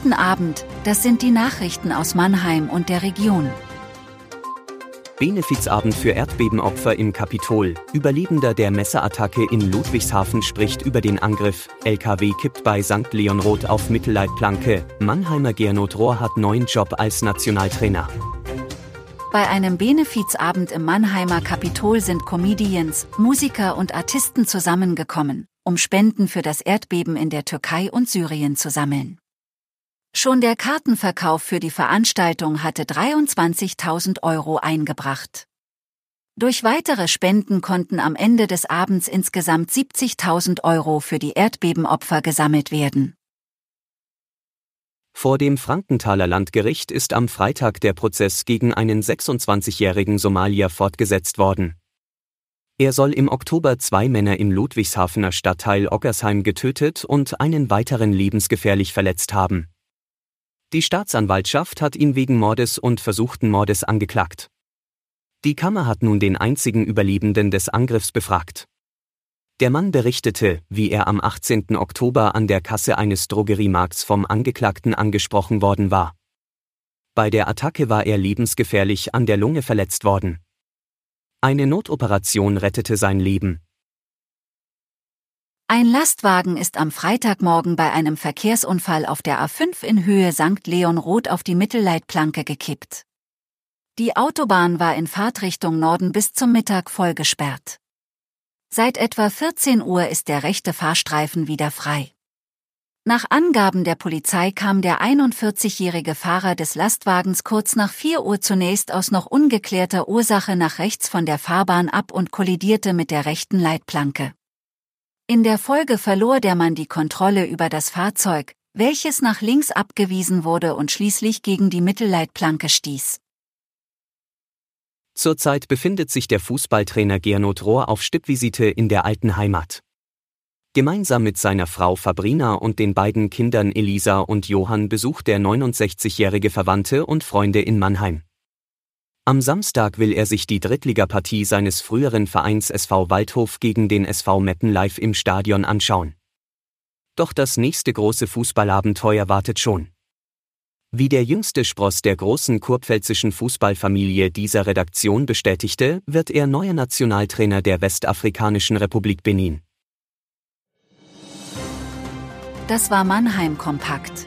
Guten Abend, das sind die Nachrichten aus Mannheim und der Region. Benefizabend für Erdbebenopfer im Kapitol. Überlebender der Messerattacke in Ludwigshafen spricht über den Angriff. LKW kippt bei St. Leonroth auf Mittelleitplanke. Mannheimer Gernot Rohr hat neuen Job als Nationaltrainer. Bei einem Benefizabend im Mannheimer Kapitol sind Comedians, Musiker und Artisten zusammengekommen, um Spenden für das Erdbeben in der Türkei und Syrien zu sammeln. Schon der Kartenverkauf für die Veranstaltung hatte 23.000 Euro eingebracht. Durch weitere Spenden konnten am Ende des Abends insgesamt 70.000 Euro für die Erdbebenopfer gesammelt werden. Vor dem Frankenthaler Landgericht ist am Freitag der Prozess gegen einen 26-jährigen Somalier fortgesetzt worden. Er soll im Oktober zwei Männer im Ludwigshafener Stadtteil Oggersheim getötet und einen weiteren lebensgefährlich verletzt haben. Die Staatsanwaltschaft hat ihn wegen Mordes und versuchten Mordes angeklagt. Die Kammer hat nun den einzigen Überlebenden des Angriffs befragt. Der Mann berichtete, wie er am 18. Oktober an der Kasse eines Drogeriemarkts vom Angeklagten angesprochen worden war. Bei der Attacke war er lebensgefährlich an der Lunge verletzt worden. Eine Notoperation rettete sein Leben, ein Lastwagen ist am Freitagmorgen bei einem Verkehrsunfall auf der A5 in Höhe St. Leon Roth auf die Mittelleitplanke gekippt. Die Autobahn war in Fahrtrichtung Norden bis zum Mittag voll gesperrt. Seit etwa 14 Uhr ist der rechte Fahrstreifen wieder frei. Nach Angaben der Polizei kam der 41-jährige Fahrer des Lastwagens kurz nach 4 Uhr zunächst aus noch ungeklärter Ursache nach rechts von der Fahrbahn ab und kollidierte mit der rechten Leitplanke. In der Folge verlor der Mann die Kontrolle über das Fahrzeug, welches nach links abgewiesen wurde und schließlich gegen die Mittelleitplanke stieß. Zurzeit befindet sich der Fußballtrainer Gernot Rohr auf Stippvisite in der alten Heimat. Gemeinsam mit seiner Frau Fabrina und den beiden Kindern Elisa und Johann besucht der 69-jährige Verwandte und Freunde in Mannheim. Am Samstag will er sich die Drittligapartie seines früheren Vereins SV Waldhof gegen den SV Meppen live im Stadion anschauen. Doch das nächste große Fußballabenteuer wartet schon. Wie der jüngste Spross der großen kurpfälzischen Fußballfamilie dieser Redaktion bestätigte, wird er neuer Nationaltrainer der Westafrikanischen Republik Benin. Das war Mannheim Kompakt.